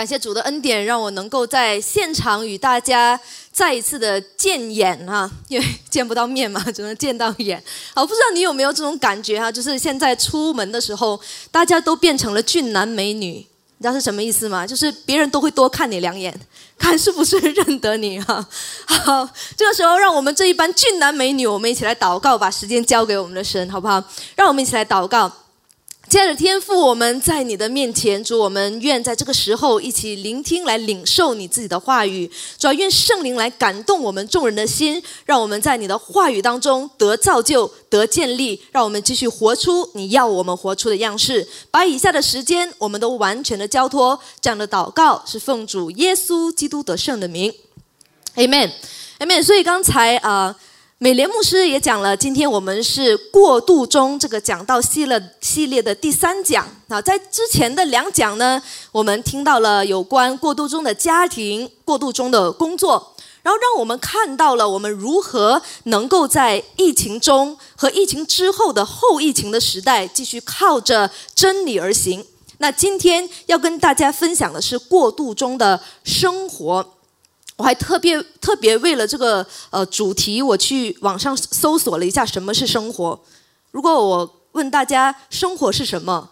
感谢主的恩典，让我能够在现场与大家再一次的见眼哈，因为见不到面嘛，只能见到眼。好，不知道你有没有这种感觉哈？就是现在出门的时候，大家都变成了俊男美女，你知道是什么意思吗？就是别人都会多看你两眼，看是不是认得你哈。好，这个时候让我们这一班俊男美女，我们一起来祷告，把时间交给我们的神，好不好？让我们一起来祷告。亲爱的天父，我们在你的面前，主，我们愿在这个时候一起聆听，来领受你自己的话语。主要愿圣灵来感动我们众人的心，让我们在你的话语当中得造就、得建立，让我们继续活出你要我们活出的样式。把以下的时间，我们都完全的交托。这样的祷告是奉主耶稣基督得胜的名，Amen，Amen。所以刚才啊。美莲牧师也讲了，今天我们是过渡中这个讲道系列系列的第三讲啊，在之前的两讲呢，我们听到了有关过渡中的家庭、过渡中的工作，然后让我们看到了我们如何能够在疫情中和疫情之后的后疫情的时代，继续靠着真理而行。那今天要跟大家分享的是过渡中的生活。我还特别特别为了这个呃主题，我去网上搜索了一下什么是生活。如果我问大家生活是什么，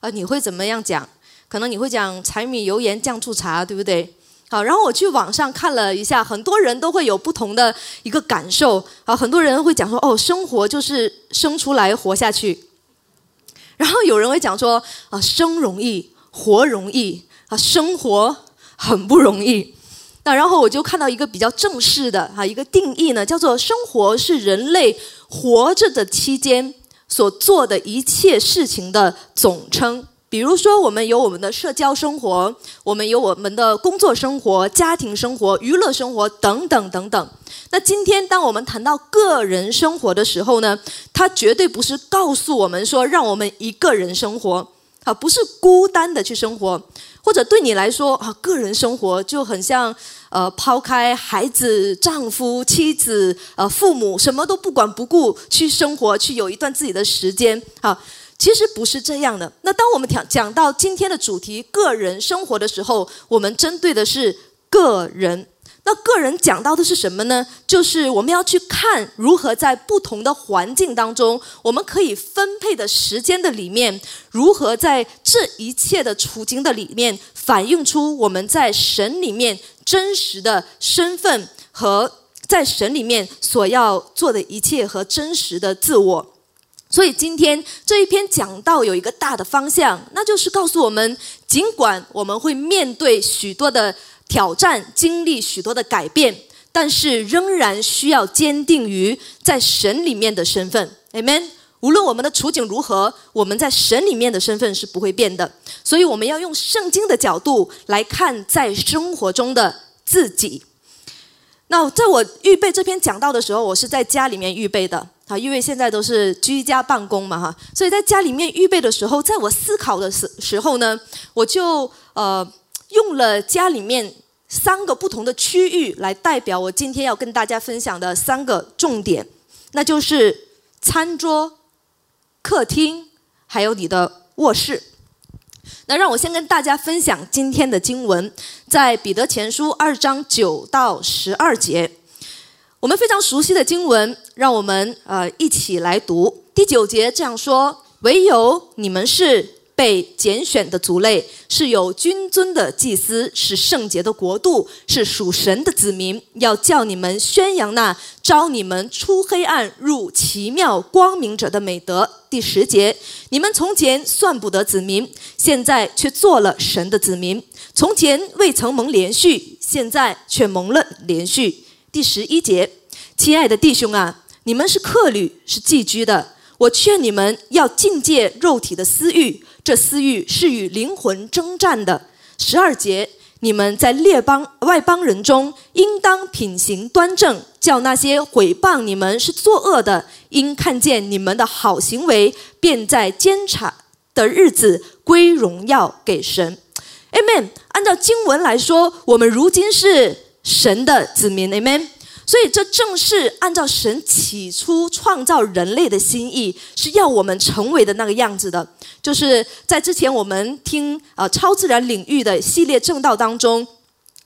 啊，你会怎么样讲？可能你会讲柴米油盐酱醋茶，对不对？好，然后我去网上看了一下，很多人都会有不同的一个感受。啊，很多人会讲说，哦，生活就是生出来活下去。然后有人会讲说，啊，生容易，活容易，啊，生活很不容易。那然后我就看到一个比较正式的哈一个定义呢，叫做生活是人类活着的期间所做的一切事情的总称。比如说，我们有我们的社交生活，我们有我们的工作生活、家庭生活、娱乐生活等等等等。那今天当我们谈到个人生活的时候呢，它绝对不是告诉我们说让我们一个人生活。啊，不是孤单的去生活，或者对你来说啊，个人生活就很像呃，抛开孩子、丈夫、妻子、呃，父母，什么都不管不顾去生活，去有一段自己的时间。啊，其实不是这样的。那当我们讲讲到今天的主题——个人生活的时候，我们针对的是个人。那个人讲到的是什么呢？就是我们要去看如何在不同的环境当中，我们可以分配的时间的里面，如何在这一切的处境的里面，反映出我们在神里面真实的身份和在神里面所要做的一切和真实的自我。所以今天这一篇讲到有一个大的方向，那就是告诉我们，尽管我们会面对许多的。挑战，经历许多的改变，但是仍然需要坚定于在神里面的身份，amen。无论我们的处境如何，我们在神里面的身份是不会变的。所以我们要用圣经的角度来看在生活中的自己。那在我预备这篇讲道的时候，我是在家里面预备的啊，因为现在都是居家办公嘛哈，所以在家里面预备的时候，在我思考的时时候呢，我就呃。用了家里面三个不同的区域来代表我今天要跟大家分享的三个重点，那就是餐桌、客厅，还有你的卧室。那让我先跟大家分享今天的经文，在彼得前书二章九到十二节，我们非常熟悉的经文，让我们呃一起来读第九节这样说：唯有你们是。被拣选的族类是有君尊的祭司，是圣洁的国度，是属神的子民。要叫你们宣扬那招你们出黑暗入奇妙光明者的美德。第十节，你们从前算不得子民，现在却做了神的子民；从前未曾蒙连续，现在却蒙了连续。第十一节，亲爱的弟兄啊，你们是客旅，是寄居的。我劝你们要境戒肉体的私欲。这私欲是与灵魂征战的。十二节，你们在列邦外邦人中，应当品行端正，叫那些毁谤你们是作恶的，因看见你们的好行为，便在监察的日子归荣耀给神。Amen。按照经文来说，我们如今是神的子民。Amen。所以这正是按照神起初创造人类的心意，是要我们成为的那个样子的。就是在之前我们听呃超自然领域的系列正道当中，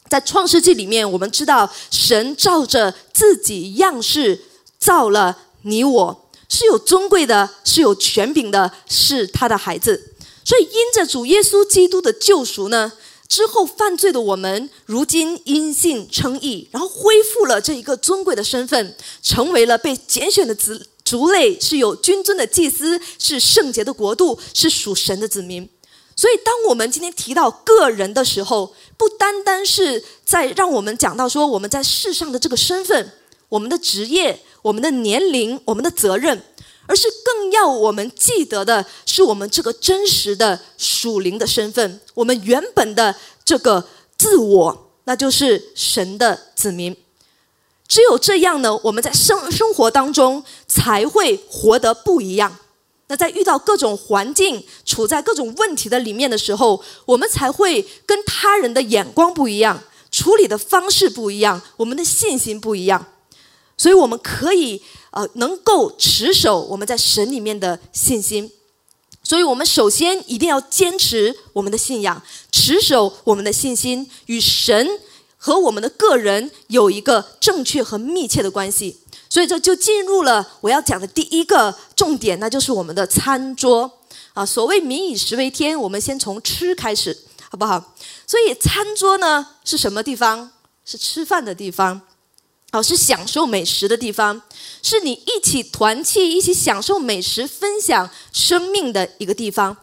在创世纪里面，我们知道神照着自己样式造了你我，是有尊贵的，是有权柄的，是他的孩子。所以因着主耶稣基督的救赎呢。之后犯罪的我们，如今因信称义，然后恢复了这一个尊贵的身份，成为了被拣选的子族类，是有君尊的祭司，是圣洁的国度，是属神的子民。所以，当我们今天提到个人的时候，不单单是在让我们讲到说我们在世上的这个身份、我们的职业、我们的年龄、我们的责任，而是更要我们记得的是我们这个真实的属灵的身份，我们原本的。这个自我，那就是神的子民。只有这样呢，我们在生生活当中才会活得不一样。那在遇到各种环境、处在各种问题的里面的时候，我们才会跟他人的眼光不一样，处理的方式不一样，我们的信心不一样。所以，我们可以呃，能够持守我们在神里面的信心。所以我们首先一定要坚持我们的信仰，持守我们的信心，与神和我们的个人有一个正确和密切的关系。所以这就进入了我要讲的第一个重点，那就是我们的餐桌啊。所谓“民以食为天”，我们先从吃开始，好不好？所以餐桌呢是什么地方？是吃饭的地方。哦，是享受美食的地方，是你一起团契、一起享受美食、分享生命的一个地方。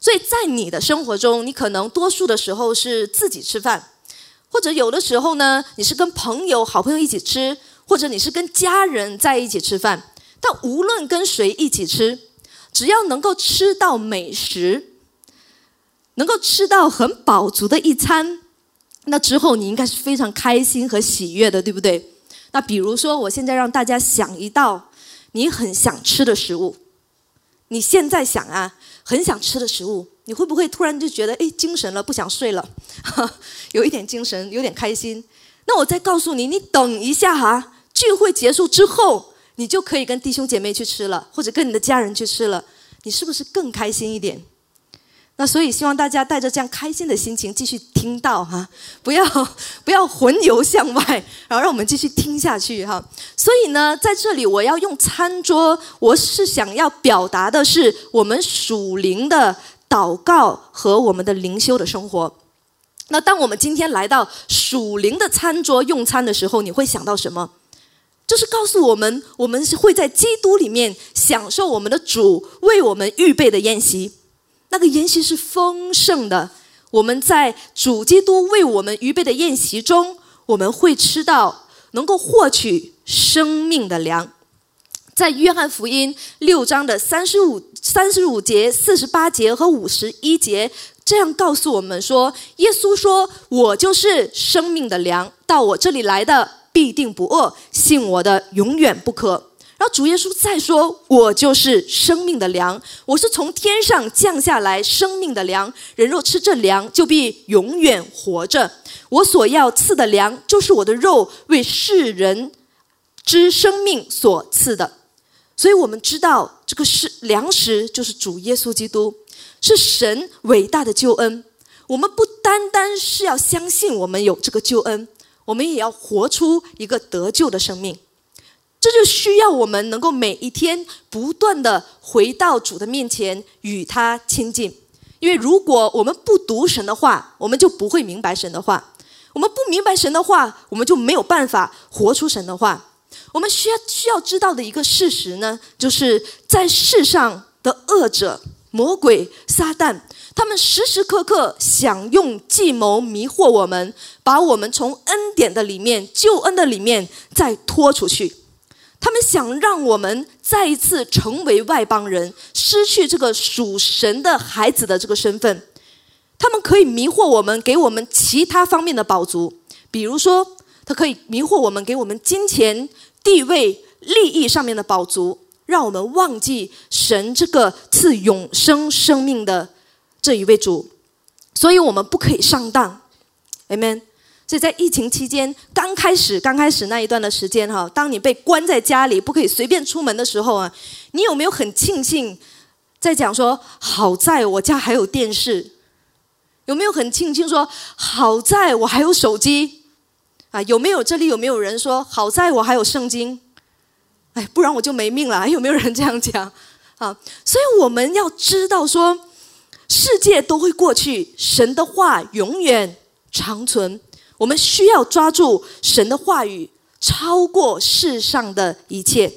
所以在你的生活中，你可能多数的时候是自己吃饭，或者有的时候呢，你是跟朋友、好朋友一起吃，或者你是跟家人在一起吃饭。但无论跟谁一起吃，只要能够吃到美食，能够吃到很饱足的一餐。那之后你应该是非常开心和喜悦的，对不对？那比如说，我现在让大家想一道你很想吃的食物，你现在想啊，很想吃的食物，你会不会突然就觉得哎精神了，不想睡了，有一点精神，有点开心？那我再告诉你，你等一下哈，聚会结束之后，你就可以跟弟兄姐妹去吃了，或者跟你的家人去吃了，你是不是更开心一点？那所以希望大家带着这样开心的心情继续听到哈，不要 不要魂游向外，然后让我们继续听下去哈。所以呢，在这里我要用餐桌，我是想要表达的是我们属灵的祷告和我们的灵修的生活。那当我们今天来到属灵的餐桌用餐的时候，你会想到什么？就是告诉我们，我们是会在基督里面享受我们的主为我们预备的宴席。那个筵席是丰盛的，我们在主基督为我们预备的宴席中，我们会吃到能够获取生命的粮。在约翰福音六章的三十五、三十五节、四十八节和五十一节，这样告诉我们说：耶稣说：“我就是生命的粮，到我这里来的必定不饿，信我的永远不渴。”然后主耶稣再说：“我就是生命的粮，我是从天上降下来生命的粮。人若吃这粮，就必永远活着。我所要赐的粮，就是我的肉，为世人之生命所赐的。所以，我们知道这个是粮食，就是主耶稣基督，是神伟大的救恩。我们不单单是要相信我们有这个救恩，我们也要活出一个得救的生命。”这就需要我们能够每一天不断的回到主的面前与他亲近，因为如果我们不读神的话，我们就不会明白神的话；我们不明白神的话，我们就没有办法活出神的话。我们需要需要知道的一个事实呢，就是在世上的恶者、魔鬼、撒旦，他们时时刻刻想用计谋迷惑我们，把我们从恩典的里面、救恩的里面再拖出去。他们想让我们再一次成为外邦人，失去这个属神的孩子的这个身份。他们可以迷惑我们，给我们其他方面的宝足，比如说，他可以迷惑我们，给我们金钱、地位、利益上面的宝足，让我们忘记神这个赐永生生命的这一位主。所以我们不可以上当，Amen。所以在疫情期间，刚开始刚开始那一段的时间哈，当你被关在家里，不可以随便出门的时候啊，你有没有很庆幸，在讲说好在我家还有电视？有没有很庆幸说好在我还有手机？啊，有没有这里有没有人说好在我还有圣经？哎，不然我就没命了。有没有人这样讲？啊，所以我们要知道说，世界都会过去，神的话永远长存。我们需要抓住神的话语，超过世上的一切。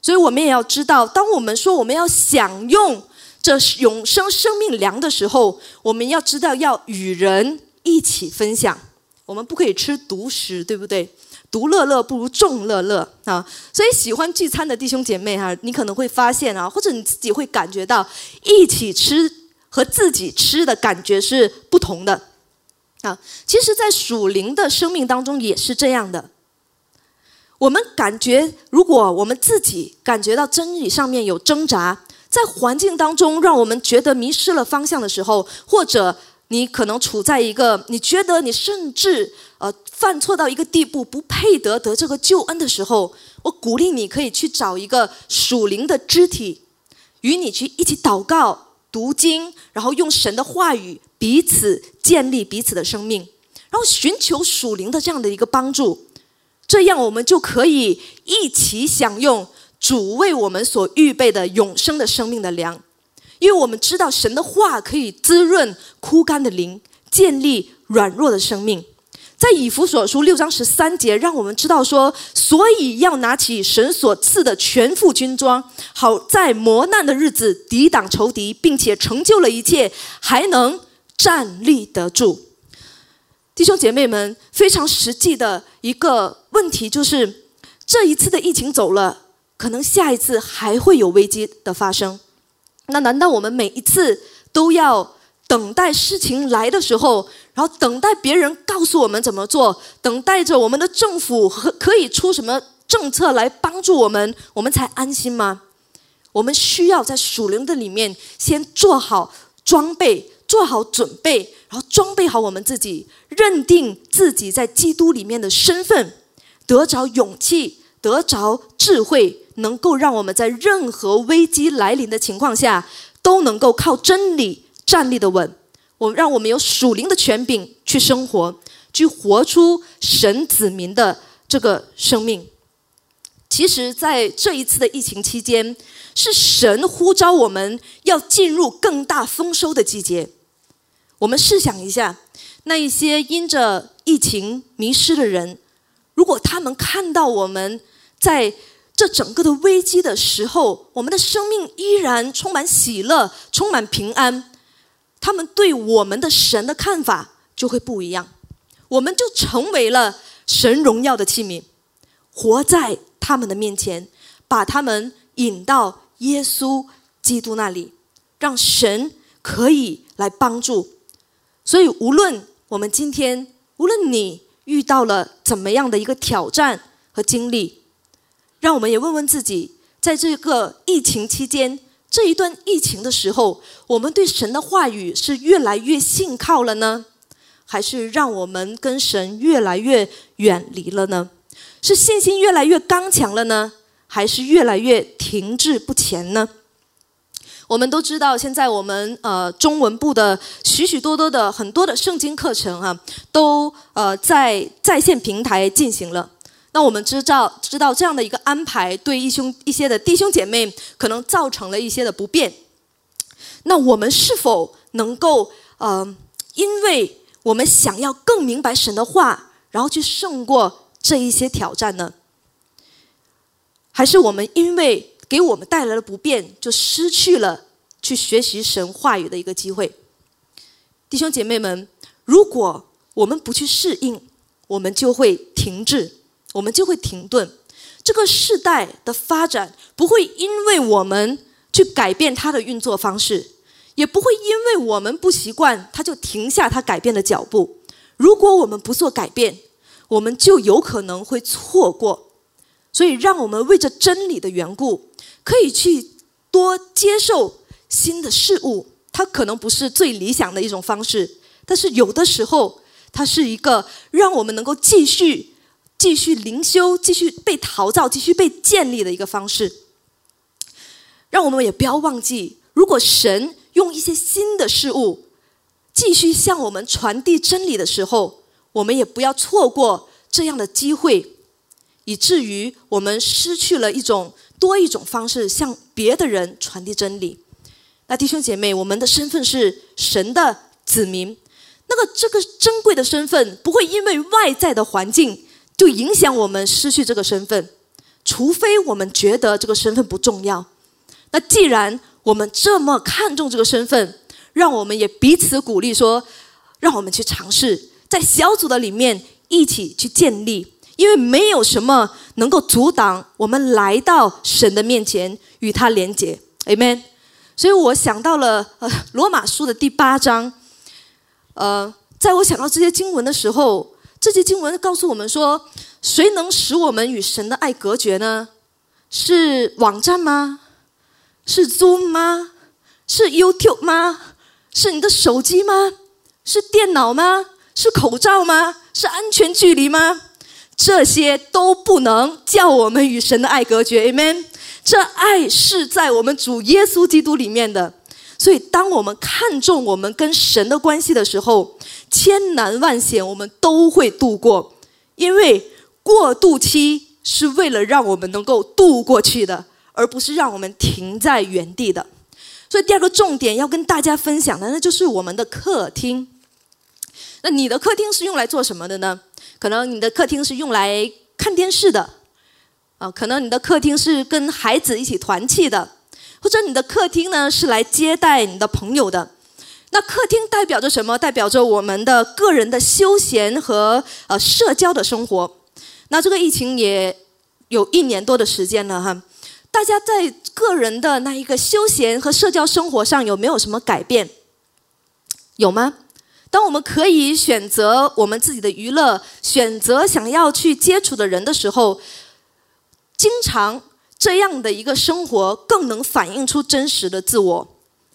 所以，我们也要知道，当我们说我们要享用这永生生命粮的时候，我们要知道要与人一起分享。我们不可以吃独食，对不对？独乐乐不如众乐乐啊！所以，喜欢聚餐的弟兄姐妹哈，你可能会发现啊，或者你自己会感觉到，一起吃和自己吃的感觉是不同的。啊，其实，在属灵的生命当中也是这样的。我们感觉，如果我们自己感觉到真理上面有挣扎，在环境当中让我们觉得迷失了方向的时候，或者你可能处在一个你觉得你甚至呃犯错到一个地步，不配得得这个救恩的时候，我鼓励你可以去找一个属灵的肢体，与你去一起祷告。读经，然后用神的话语彼此建立彼此的生命，然后寻求属灵的这样的一个帮助，这样我们就可以一起享用主为我们所预备的永生的生命的粮，因为我们知道神的话可以滋润枯干的灵，建立软弱的生命。在以弗所书六章十三节，让我们知道说，所以要拿起神所赐的全副军装，好在磨难的日子抵挡仇敌，并且成就了一切，还能站立得住。弟兄姐妹们，非常实际的一个问题就是，这一次的疫情走了，可能下一次还会有危机的发生。那难道我们每一次都要？等待事情来的时候，然后等待别人告诉我们怎么做，等待着我们的政府和可以出什么政策来帮助我们，我们才安心吗？我们需要在属灵的里面先做好装备，做好准备，然后装备好我们自己，认定自己在基督里面的身份，得着勇气，得着智慧，能够让我们在任何危机来临的情况下，都能够靠真理。站立的稳，我让我们有属灵的权柄去生活，去活出神子民的这个生命。其实，在这一次的疫情期间，是神呼召我们要进入更大丰收的季节。我们试想一下，那一些因着疫情迷失的人，如果他们看到我们在这整个的危机的时候，我们的生命依然充满喜乐，充满平安。他们对我们的神的看法就会不一样，我们就成为了神荣耀的器皿，活在他们的面前，把他们引到耶稣基督那里，让神可以来帮助。所以，无论我们今天，无论你遇到了怎么样的一个挑战和经历，让我们也问问自己，在这个疫情期间。这一段疫情的时候，我们对神的话语是越来越信靠了呢，还是让我们跟神越来越远离了呢？是信心越来越刚强了呢，还是越来越停滞不前呢？我们都知道，现在我们呃中文部的许许多多的很多的圣经课程哈，都呃在在线平台进行了。那我们知道，知道这样的一个安排，对一兄一些的弟兄姐妹可能造成了一些的不便。那我们是否能够，呃，因为我们想要更明白神的话，然后去胜过这一些挑战呢？还是我们因为给我们带来了不便，就失去了去学习神话语的一个机会？弟兄姐妹们，如果我们不去适应，我们就会停滞。我们就会停顿，这个世代的发展不会因为我们去改变它的运作方式，也不会因为我们不习惯它就停下它改变的脚步。如果我们不做改变，我们就有可能会错过。所以，让我们为着真理的缘故，可以去多接受新的事物。它可能不是最理想的一种方式，但是有的时候。它是一个让我们能够继续、继续灵修、继续被陶造、继续被建立的一个方式。让我们也不要忘记，如果神用一些新的事物继续向我们传递真理的时候，我们也不要错过这样的机会，以至于我们失去了一种多一种方式向别的人传递真理。那弟兄姐妹，我们的身份是神的子民，那个这个珍贵的身份不会因为外在的环境就影响我们失去这个身份，除非我们觉得这个身份不重要。那既然我们这么看重这个身份，让我们也彼此鼓励说，让我们去尝试在小组的里面一起去建立，因为没有什么能够阻挡我们来到神的面前与他连接。Amen。所以我想到了呃罗马书的第八章，呃，在我想到这些经文的时候，这些经文告诉我们说，谁能使我们与神的爱隔绝呢？是网站吗？是 Zoom 吗？是 YouTube 吗？是你的手机吗？是电脑吗？是口罩吗？是安全距离吗？这些都不能叫我们与神的爱隔绝，Amen。这爱是在我们主耶稣基督里面的，所以当我们看重我们跟神的关系的时候，千难万险我们都会度过，因为过渡期是为了让我们能够度过去的。而不是让我们停在原地的，所以第二个重点要跟大家分享的，那就是我们的客厅。那你的客厅是用来做什么的呢？可能你的客厅是用来看电视的，啊，可能你的客厅是跟孩子一起团契的，或者你的客厅呢是来接待你的朋友的。那客厅代表着什么？代表着我们的个人的休闲和呃社交的生活。那这个疫情也有一年多的时间了哈。大家在个人的那一个休闲和社交生活上有没有什么改变？有吗？当我们可以选择我们自己的娱乐，选择想要去接触的人的时候，经常这样的一个生活更能反映出真实的自我。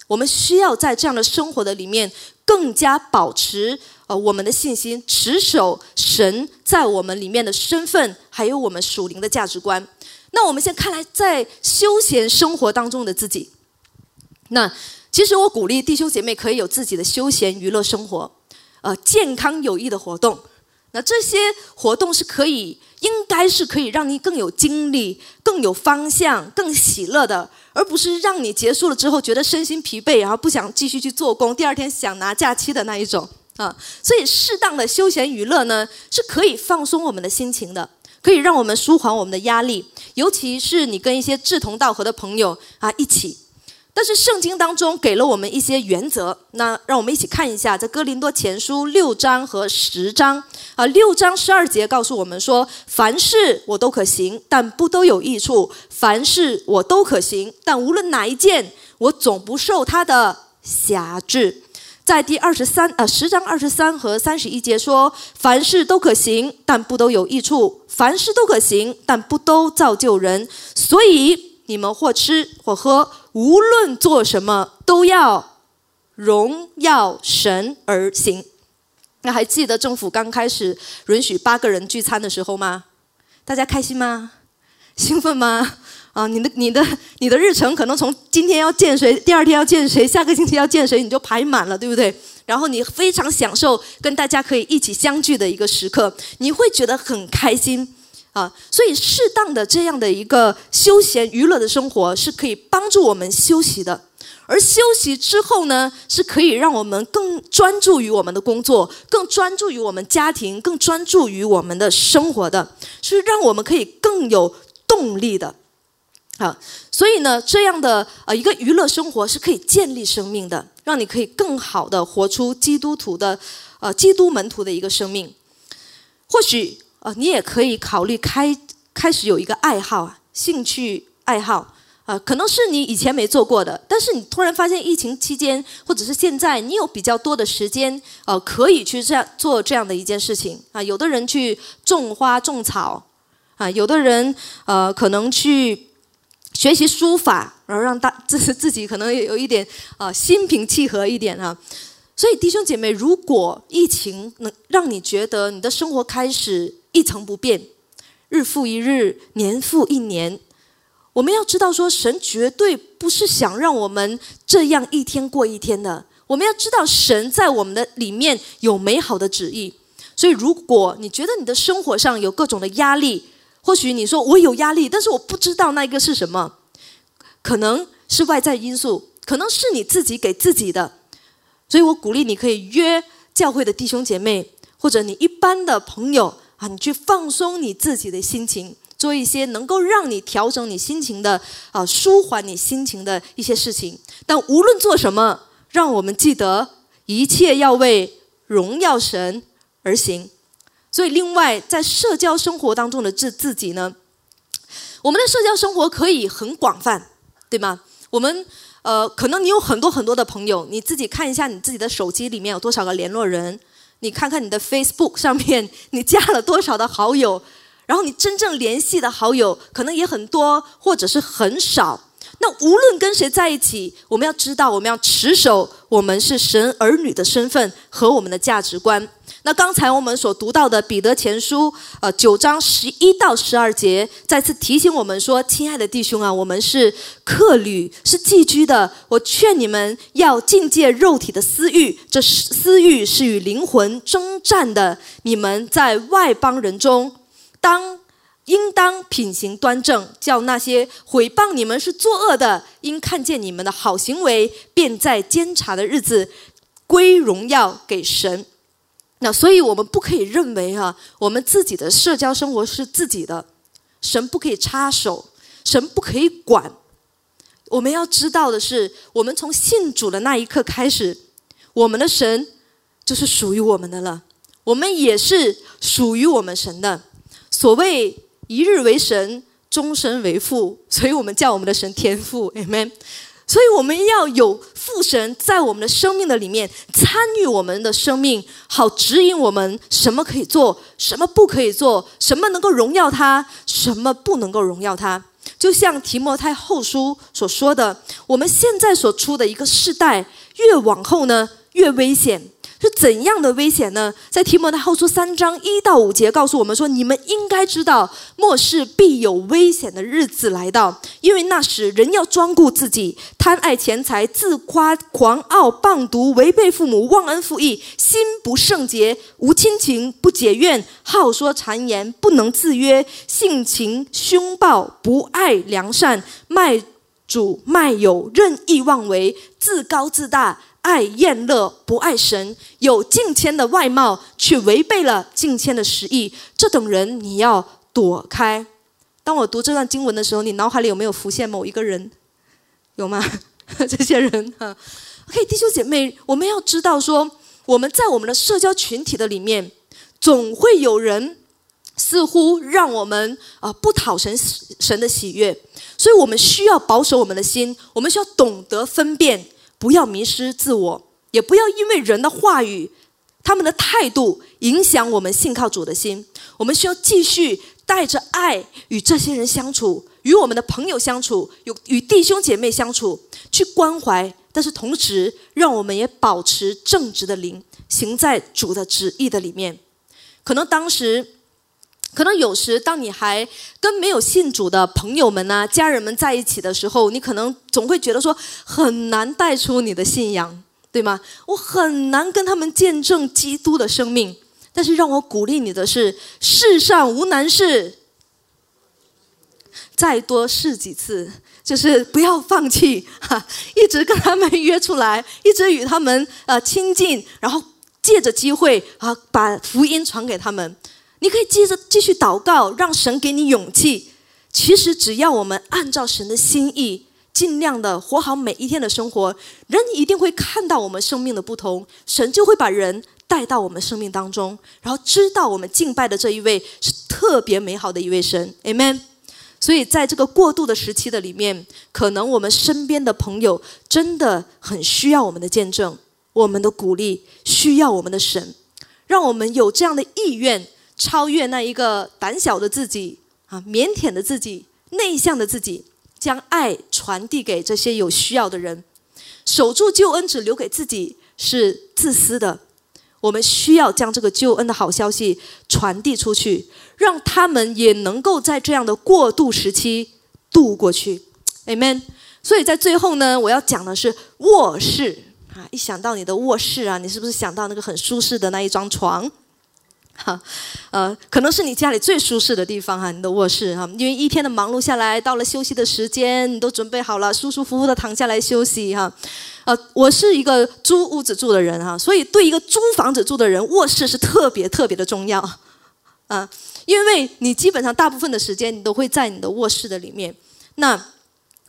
我们需要在这样的生活的里面更加保持呃我们的信心，持守神在我们里面的身份，还有我们属灵的价值观。那我们先看来，在休闲生活当中的自己。那其实我鼓励弟兄姐妹可以有自己的休闲娱乐生活，呃，健康有益的活动。那这些活动是可以，应该是可以让你更有精力、更有方向、更喜乐的，而不是让你结束了之后觉得身心疲惫，然后不想继续去做工，第二天想拿假期的那一种啊。所以，适当的休闲娱乐呢，是可以放松我们的心情的。可以让我们舒缓我们的压力，尤其是你跟一些志同道合的朋友啊一起。但是圣经当中给了我们一些原则，那让我们一起看一下，在哥林多前书六章和十章啊，六章十二节告诉我们说：凡事我都可行，但不都有益处；凡事我都可行，但无论哪一件，我总不受他的辖制。在第二十三呃十章二十三和三十一节说：凡事都可行，但不都有益处；凡事都可行，但不都造就人。所以你们或吃或喝，无论做什么，都要荣耀神而行。那还记得政府刚开始允许八个人聚餐的时候吗？大家开心吗？兴奋吗？啊，你的、你的、你的日程可能从今天要见谁，第二天要见谁，下个星期要见谁，你就排满了，对不对？然后你非常享受跟大家可以一起相聚的一个时刻，你会觉得很开心啊。所以，适当的这样的一个休闲娱乐的生活是可以帮助我们休息的，而休息之后呢，是可以让我们更专注于我们的工作，更专注于我们家庭，更专注于我们的生活的，是让我们可以更有动力的。啊，所以呢，这样的呃一个娱乐生活是可以建立生命的，让你可以更好的活出基督徒的呃基督门徒的一个生命。或许呃你也可以考虑开开始有一个爱好啊，兴趣爱好啊，可能是你以前没做过的，但是你突然发现疫情期间或者是现在你有比较多的时间呃可以去这样做这样的一件事情啊。有的人去种花种草啊，有的人呃可能去。学习书法，然后让大自自己可能也有一点啊心平气和一点啊。所以弟兄姐妹，如果疫情能让你觉得你的生活开始一成不变，日复一日，年复一年，我们要知道说，神绝对不是想让我们这样一天过一天的。我们要知道，神在我们的里面有美好的旨意。所以，如果你觉得你的生活上有各种的压力，或许你说我有压力，但是我不知道那个是什么，可能是外在因素，可能是你自己给自己的。所以我鼓励你可以约教会的弟兄姐妹，或者你一般的朋友啊，你去放松你自己的心情，做一些能够让你调整你心情的啊，舒缓你心情的一些事情。但无论做什么，让我们记得一切要为荣耀神而行。所以，另外在社交生活当中的自自己呢，我们的社交生活可以很广泛，对吗？我们。呃，可能你有很多很多的朋友，你自己看一下你自己的手机里面有多少个联络人，你看看你的 Facebook 上面你加了多少的好友，然后你真正联系的好友可能也很多，或者是很少。那无论跟谁在一起，我们要知道，我们要持守我们是神儿女的身份和我们的价值观。那刚才我们所读到的彼得前书，呃，九章十一到十二节，再次提醒我们说：“亲爱的弟兄啊，我们是客旅，是寄居的。我劝你们要境戒肉体的私欲，这私欲是与灵魂征战的。你们在外邦人中，当应当品行端正，叫那些毁谤你们是作恶的，因看见你们的好行为，便在监察的日子归荣耀给神。”那所以，我们不可以认为哈，我们自己的社交生活是自己的，神不可以插手，神不可以管。我们要知道的是，我们从信主的那一刻开始，我们的神就是属于我们的了，我们也是属于我们神的。所谓一日为神，终身为父，所以我们叫我们的神天父，amen。所以我们要有父神在我们的生命的里面参与我们的生命，好指引我们什么可以做，什么不可以做，什么能够荣耀他，什么不能够荣耀他。就像提摩太后书所说的，我们现在所处的一个世代，越往后呢，越危险。是怎样的危险呢？在提摩太后书三章一到五节告诉我们说：“你们应该知道，末世必有危险的日子来到，因为那时人要专顾自己，贪爱钱财，自夸狂傲，棒毒，违背父母，忘恩负义，心不圣洁，无亲情，不解怨，好说谗言，不能自约，性情凶暴，不爱良善，卖主卖友，任意妄为，自高自大。”爱厌乐，不爱神，有敬谦的外貌，却违背了敬谦的实意。这等人你要躲开。当我读这段经文的时候，你脑海里有没有浮现某一个人？有吗？这些人哈？OK，弟兄姐妹，我们要知道说，我们在我们的社交群体的里面，总会有人似乎让我们啊不讨神神的喜悦，所以我们需要保守我们的心，我们需要懂得分辨。不要迷失自我，也不要因为人的话语、他们的态度影响我们信靠主的心。我们需要继续带着爱与这些人相处，与我们的朋友相处，有与弟兄姐妹相处，去关怀。但是同时，让我们也保持正直的灵，行在主的旨意的里面。可能当时。可能有时，当你还跟没有信主的朋友们呐、家人们在一起的时候，你可能总会觉得说很难带出你的信仰，对吗？我很难跟他们见证基督的生命。但是让我鼓励你的是，世上无难事，再多试几次，就是不要放弃哈，一直跟他们约出来，一直与他们呃亲近，然后借着机会啊，把福音传给他们。你可以接着继续祷告，让神给你勇气。其实只要我们按照神的心意，尽量的活好每一天的生活，人一定会看到我们生命的不同。神就会把人带到我们生命当中，然后知道我们敬拜的这一位是特别美好的一位神。Amen。所以在这个过渡的时期的里面，可能我们身边的朋友真的很需要我们的见证，我们的鼓励，需要我们的神，让我们有这样的意愿。超越那一个胆小的自己啊，腼腆的自己，内向的自己，将爱传递给这些有需要的人，守住救恩只留给自己，是自私的。我们需要将这个救恩的好消息传递出去，让他们也能够在这样的过渡时期度过去。Amen。所以在最后呢，我要讲的是卧室啊！一想到你的卧室啊，你是不是想到那个很舒适的那一张床？哈，呃，可能是你家里最舒适的地方哈，你的卧室哈，因为一天的忙碌下来，到了休息的时间，你都准备好了，舒舒服服的躺下来休息哈。呃，我是一个租屋子住的人哈，所以对一个租房子住的人，卧室是特别特别的重要啊，因为你基本上大部分的时间你都会在你的卧室的里面。那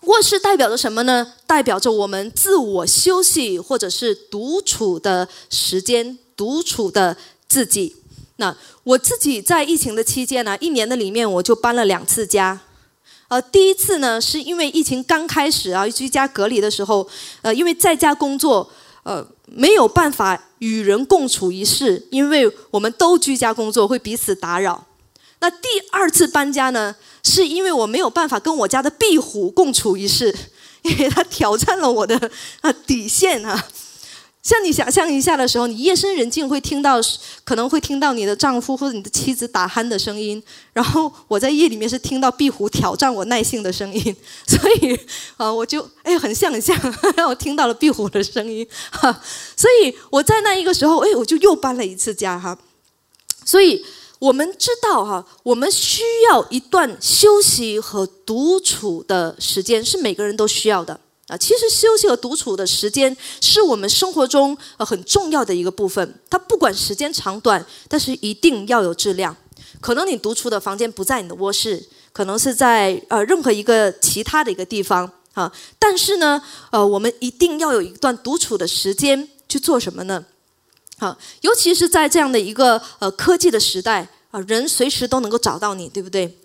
卧室代表着什么呢？代表着我们自我休息或者是独处的时间，独处的自己。那我自己在疫情的期间呢，一年的里面我就搬了两次家。呃，第一次呢是因为疫情刚开始啊，居家隔离的时候，呃，因为在家工作，呃，没有办法与人共处一室，因为我们都居家工作，会彼此打扰。那第二次搬家呢，是因为我没有办法跟我家的壁虎共处一室，因为它挑战了我的啊底线啊。像你想象一下的时候，你夜深人静会听到，可能会听到你的丈夫或者你的妻子打鼾的声音，然后我在夜里面是听到壁虎挑战我耐性的声音，所以啊，我就哎很像很像，让我听到了壁虎的声音，哈，所以我在那一个时候，哎，我就又搬了一次家哈，所以我们知道哈，我们需要一段休息和独处的时间，是每个人都需要的。啊，其实休息和独处的时间是我们生活中呃很重要的一个部分。它不管时间长短，但是一定要有质量。可能你独处的房间不在你的卧室，可能是在呃任何一个其他的一个地方啊。但是呢，呃，我们一定要有一段独处的时间去做什么呢？好，尤其是在这样的一个呃科技的时代啊，人随时都能够找到你，对不对？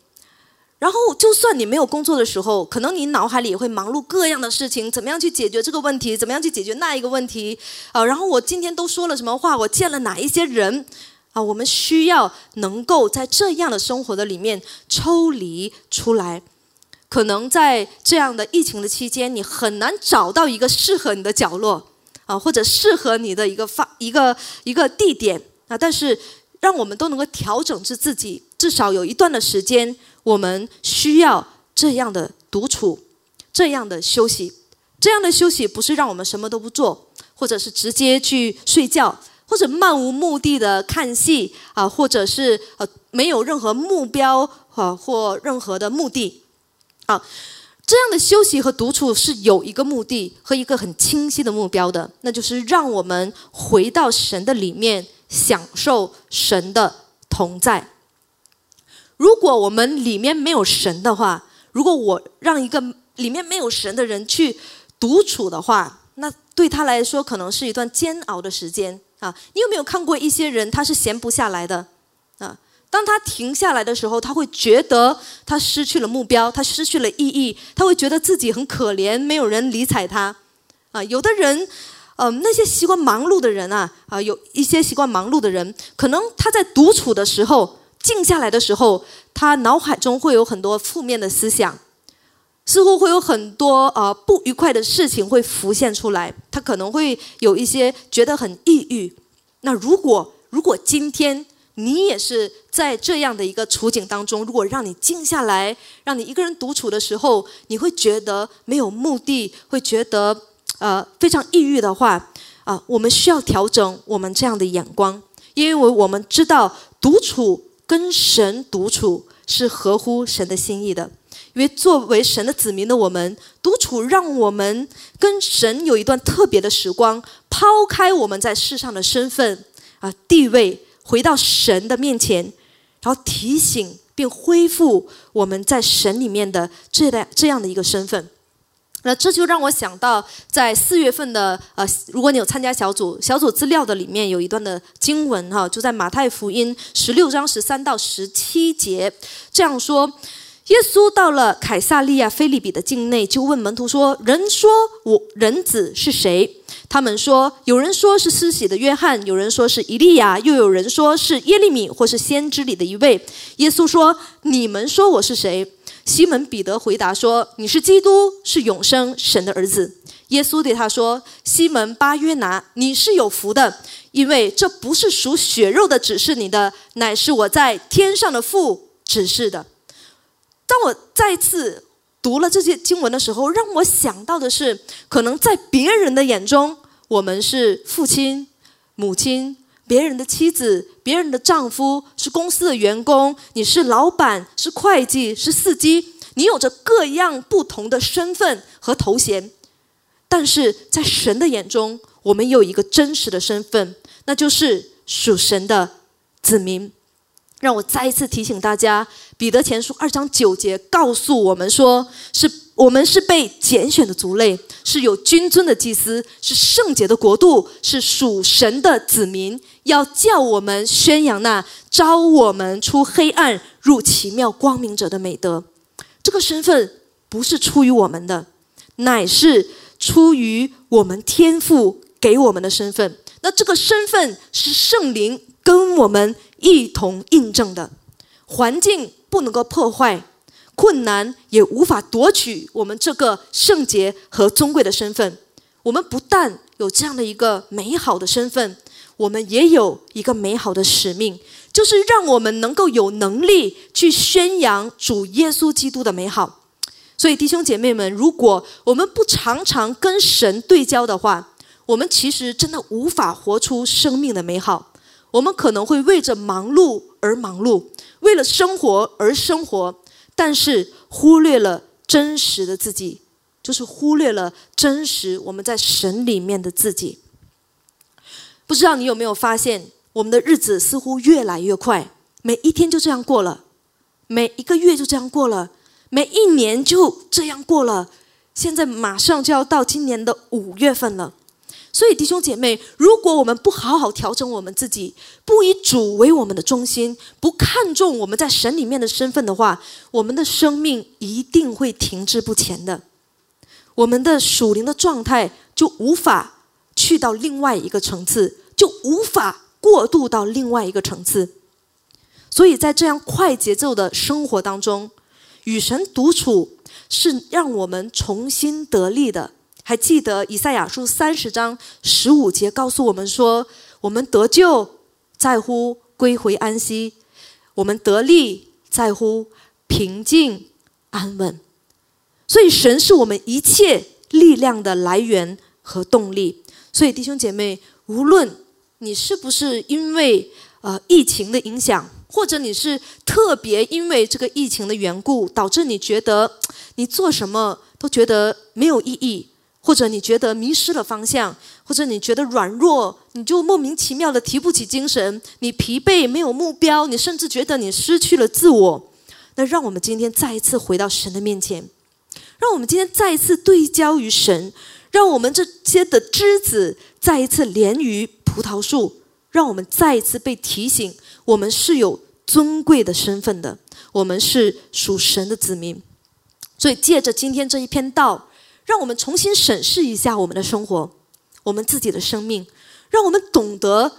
然后，就算你没有工作的时候，可能你脑海里也会忙碌各样的事情，怎么样去解决这个问题？怎么样去解决那一个问题？啊，然后我今天都说了什么话？我见了哪一些人？啊，我们需要能够在这样的生活的里面抽离出来。可能在这样的疫情的期间，你很难找到一个适合你的角落，啊，或者适合你的一个发一个一个地点啊。但是，让我们都能够调整至自己，至少有一段的时间。我们需要这样的独处，这样的休息，这样的休息不是让我们什么都不做，或者是直接去睡觉，或者漫无目的的看戏啊，或者是呃没有任何目标啊或任何的目的啊，这样的休息和独处是有一个目的和一个很清晰的目标的，那就是让我们回到神的里面，享受神的同在。如果我们里面没有神的话，如果我让一个里面没有神的人去独处的话，那对他来说可能是一段煎熬的时间啊！你有没有看过一些人，他是闲不下来的啊？当他停下来的时候，他会觉得他失去了目标，他失去了意义，他会觉得自己很可怜，没有人理睬他啊！有的人，嗯，那些习惯忙碌的人啊，啊，有一些习惯忙碌的人，可能他在独处的时候。静下来的时候，他脑海中会有很多负面的思想，似乎会有很多呃不愉快的事情会浮现出来。他可能会有一些觉得很抑郁。那如果如果今天你也是在这样的一个处境当中，如果让你静下来，让你一个人独处的时候，你会觉得没有目的，会觉得呃非常抑郁的话啊，我们需要调整我们这样的眼光，因为我们知道独处。跟神独处是合乎神的心意的，因为作为神的子民的我们，独处让我们跟神有一段特别的时光，抛开我们在世上的身份啊地位，回到神的面前，然后提醒并恢复我们在神里面的这代这样的一个身份。那这就让我想到，在四月份的呃，如果你有参加小组小组资料的里面有一段的经文哈，就在马太福音十六章十三到十七节这样说：耶稣到了凯撒利亚菲利比的境内，就问门徒说：“人说我人子是谁？”他们说：“有人说是施洗的约翰，有人说是伊利亚，又有人说是耶利米或是先知里的一位。”耶稣说：“你们说我是谁？”西门彼得回答说：“你是基督，是永生神的儿子。”耶稣对他说：“西门巴约拿，你是有福的，因为这不是属血肉的指示你的，乃是我在天上的父指示的。”当我再次读了这些经文的时候，让我想到的是，可能在别人的眼中，我们是父亲、母亲，别人的妻子，别人的丈夫，是公司的员工，你是老板，是会计，是司机，你有着各样不同的身份和头衔。但是在神的眼中，我们有一个真实的身份，那就是属神的子民。让我再一次提醒大家，《彼得前书》二章九节告诉我们说：“是我们是被拣选的族类，是有君尊的祭司，是圣洁的国度，是属神的子民，要叫我们宣扬那招我们出黑暗入奇妙光明者的美德。”这个身份不是出于我们的，乃是。出于我们天赋给我们的身份，那这个身份是圣灵跟我们一同印证的。环境不能够破坏，困难也无法夺取我们这个圣洁和尊贵的身份。我们不但有这样的一个美好的身份，我们也有一个美好的使命，就是让我们能够有能力去宣扬主耶稣基督的美好。所以，弟兄姐妹们，如果我们不常常跟神对焦的话，我们其实真的无法活出生命的美好。我们可能会为着忙碌而忙碌，为了生活而生活，但是忽略了真实的自己，就是忽略了真实我们在神里面的自己。不知道你有没有发现，我们的日子似乎越来越快，每一天就这样过了，每一个月就这样过了。每一年就这样过了，现在马上就要到今年的五月份了。所以弟兄姐妹，如果我们不好好调整我们自己，不以主为我们的中心，不看重我们在神里面的身份的话，我们的生命一定会停滞不前的。我们的属灵的状态就无法去到另外一个层次，就无法过渡到另外一个层次。所以在这样快节奏的生活当中。与神独处是让我们重新得力的。还记得以赛亚书三十章十五节告诉我们说：“我们得救在乎归回安息，我们得力在乎平静安稳。”所以，神是我们一切力量的来源和动力。所以，弟兄姐妹，无论你是不是因为呃疫情的影响，或者你是特别因为这个疫情的缘故，导致你觉得你做什么都觉得没有意义，或者你觉得迷失了方向，或者你觉得软弱，你就莫名其妙的提不起精神，你疲惫没有目标，你甚至觉得你失去了自我。那让我们今天再一次回到神的面前，让我们今天再一次对焦于神，让我们这些的枝子再一次连于葡萄树，让我们再一次被提醒。我们是有尊贵的身份的，我们是属神的子民，所以借着今天这一篇道，让我们重新审视一下我们的生活，我们自己的生命，让我们懂得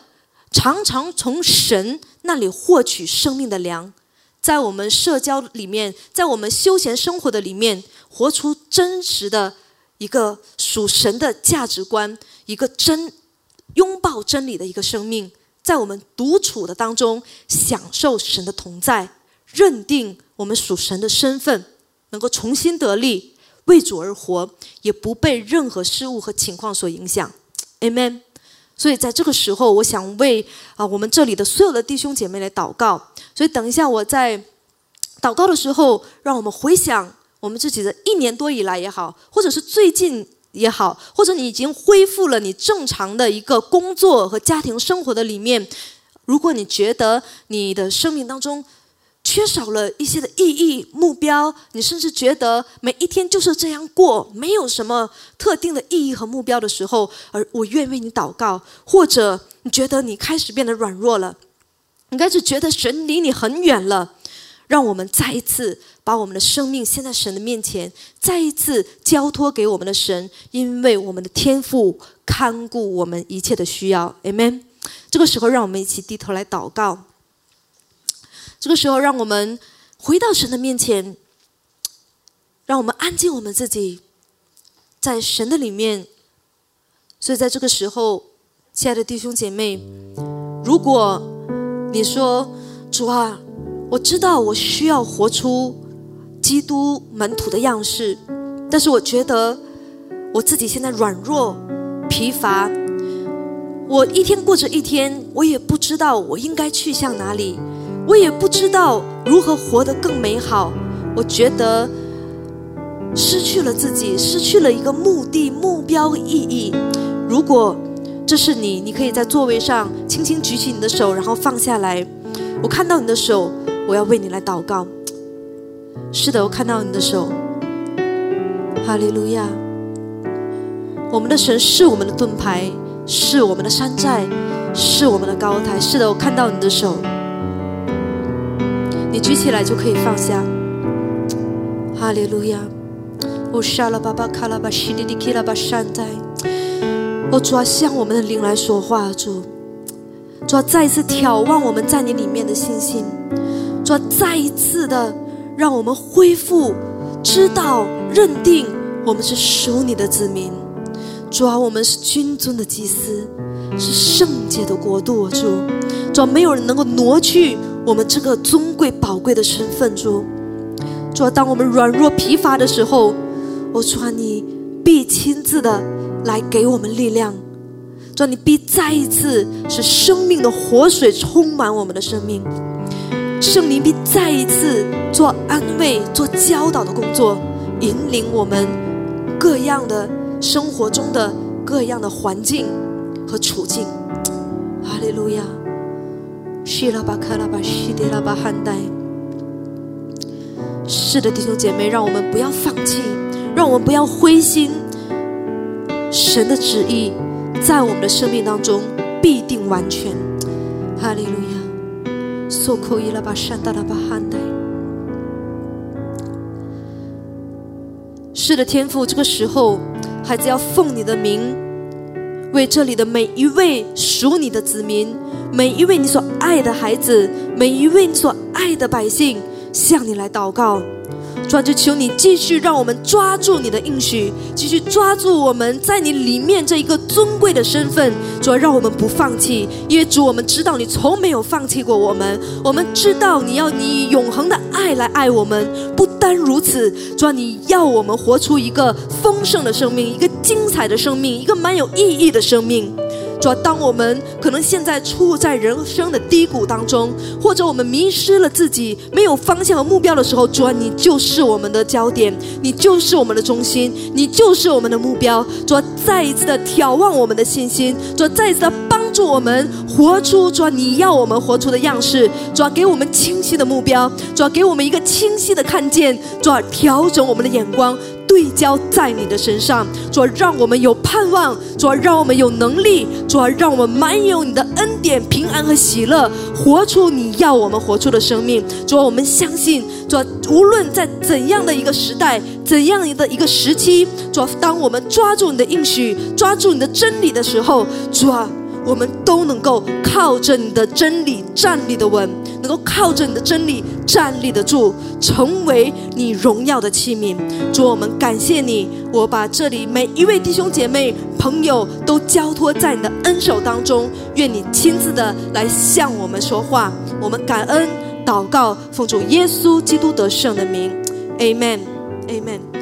常常从神那里获取生命的粮，在我们社交里面，在我们休闲生活的里面，活出真实的一个属神的价值观，一个真拥抱真理的一个生命。在我们独处的当中，享受神的同在，认定我们属神的身份，能够重新得力，为主而活，也不被任何事物和情况所影响。Amen。所以在这个时候，我想为啊我们这里的所有的弟兄姐妹来祷告。所以等一下我在祷告的时候，让我们回想我们自己的一年多以来也好，或者是最近。也好，或者你已经恢复了你正常的一个工作和家庭生活的里面，如果你觉得你的生命当中缺少了一些的意义、目标，你甚至觉得每一天就是这样过，没有什么特定的意义和目标的时候，而我愿为你祷告；或者你觉得你开始变得软弱了，你开始觉得神离你很远了。让我们再一次把我们的生命献在神的面前，再一次交托给我们的神，因为我们的天赋看顾我们一切的需要。Amen。这个时候，让我们一起低头来祷告。这个时候，让我们回到神的面前，让我们安静我们自己，在神的里面。所以在这个时候，亲爱的弟兄姐妹，如果你说主啊，我知道我需要活出基督门徒的样式，但是我觉得我自己现在软弱、疲乏。我一天过着一天，我也不知道我应该去向哪里，我也不知道如何活得更美好。我觉得失去了自己，失去了一个目的、目标、意义。如果这是你，你可以在座位上轻轻举起你的手，然后放下来。我看到你的手，我要为你来祷告。是的，我看到你的手。哈利路亚！我们的神是我们的盾牌。是我们的山寨，是我们的高台。是的，我看到你的手，你举起来就可以放下。哈利路亚！哦，沙拉巴巴卡拉巴西里里基拉巴山寨。哦，主啊，向我们的灵来说话，主，主啊，再一次眺望我们在你里面的信心，主啊，再一次的让我们恢复，知道认定我们是属你的子民。主啊，我们是君尊的祭司，是圣洁的国度。主，主啊，没有人能够挪去我们这个尊贵宝贵的身份。主，主，当我们软弱疲乏的时候，我主啊，你必亲自的来给我们力量。主，你必再一次使生命的活水充满我们的生命。圣灵必再一次做安慰、做教导的工作，引领我们各样的。生活中的各样的环境和处境，哈利路亚！希拉巴卡拉巴西迪拉巴汉代。是的，弟兄姐妹，让我们不要放弃，让我们不要灰心。神的旨意在我们的生命当中必定完全。哈利路亚！索库伊拉巴山达拉巴汉代。是的，天父，这个时候。孩子要奉你的名，为这里的每一位属你的子民，每一位你所爱的孩子，每一位你所爱的百姓，向你来祷告。主啊，就求你继续让我们抓住你的应许，继续抓住我们在你里面这一个尊贵的身份。主啊，让我们不放弃，因为主，我们知道你从没有放弃过我们。我们知道你要你以永恒的爱来爱我们。不单如此，主啊，你要我们活出一个丰盛的生命，一个精彩的生命，一个蛮有意义的生命。主要当我们可能现在处在人生的低谷当中，或者我们迷失了自己，没有方向和目标的时候，主啊，你就是我们的焦点，你就是我们的中心，你就是我们的目标。主啊，再一次的眺望我们的信心，主啊，再一次的帮助我们活出主啊你要我们活出的样式。主啊，给我们清晰的目标，主啊，给我们一个清晰的看见，主啊，调整我们的眼光。对焦在你的身上，主啊让我们有盼望，主啊让我们有能力，主啊让我们满有你的恩典、平安和喜乐，活出你要我们活出的生命。主啊我们相信，主啊无论在怎样的一个时代、怎样的一个时期，主啊当我们抓住你的应许、抓住你的真理的时候，主啊。我们都能够靠着你的真理站立的稳，能够靠着你的真理站立得住，成为你荣耀的器皿。主，我们感谢你，我把这里每一位弟兄姐妹、朋友都交托在你的恩手当中，愿你亲自的来向我们说话。我们感恩祷告，奉主耶稣基督得胜的名，Amen，Amen。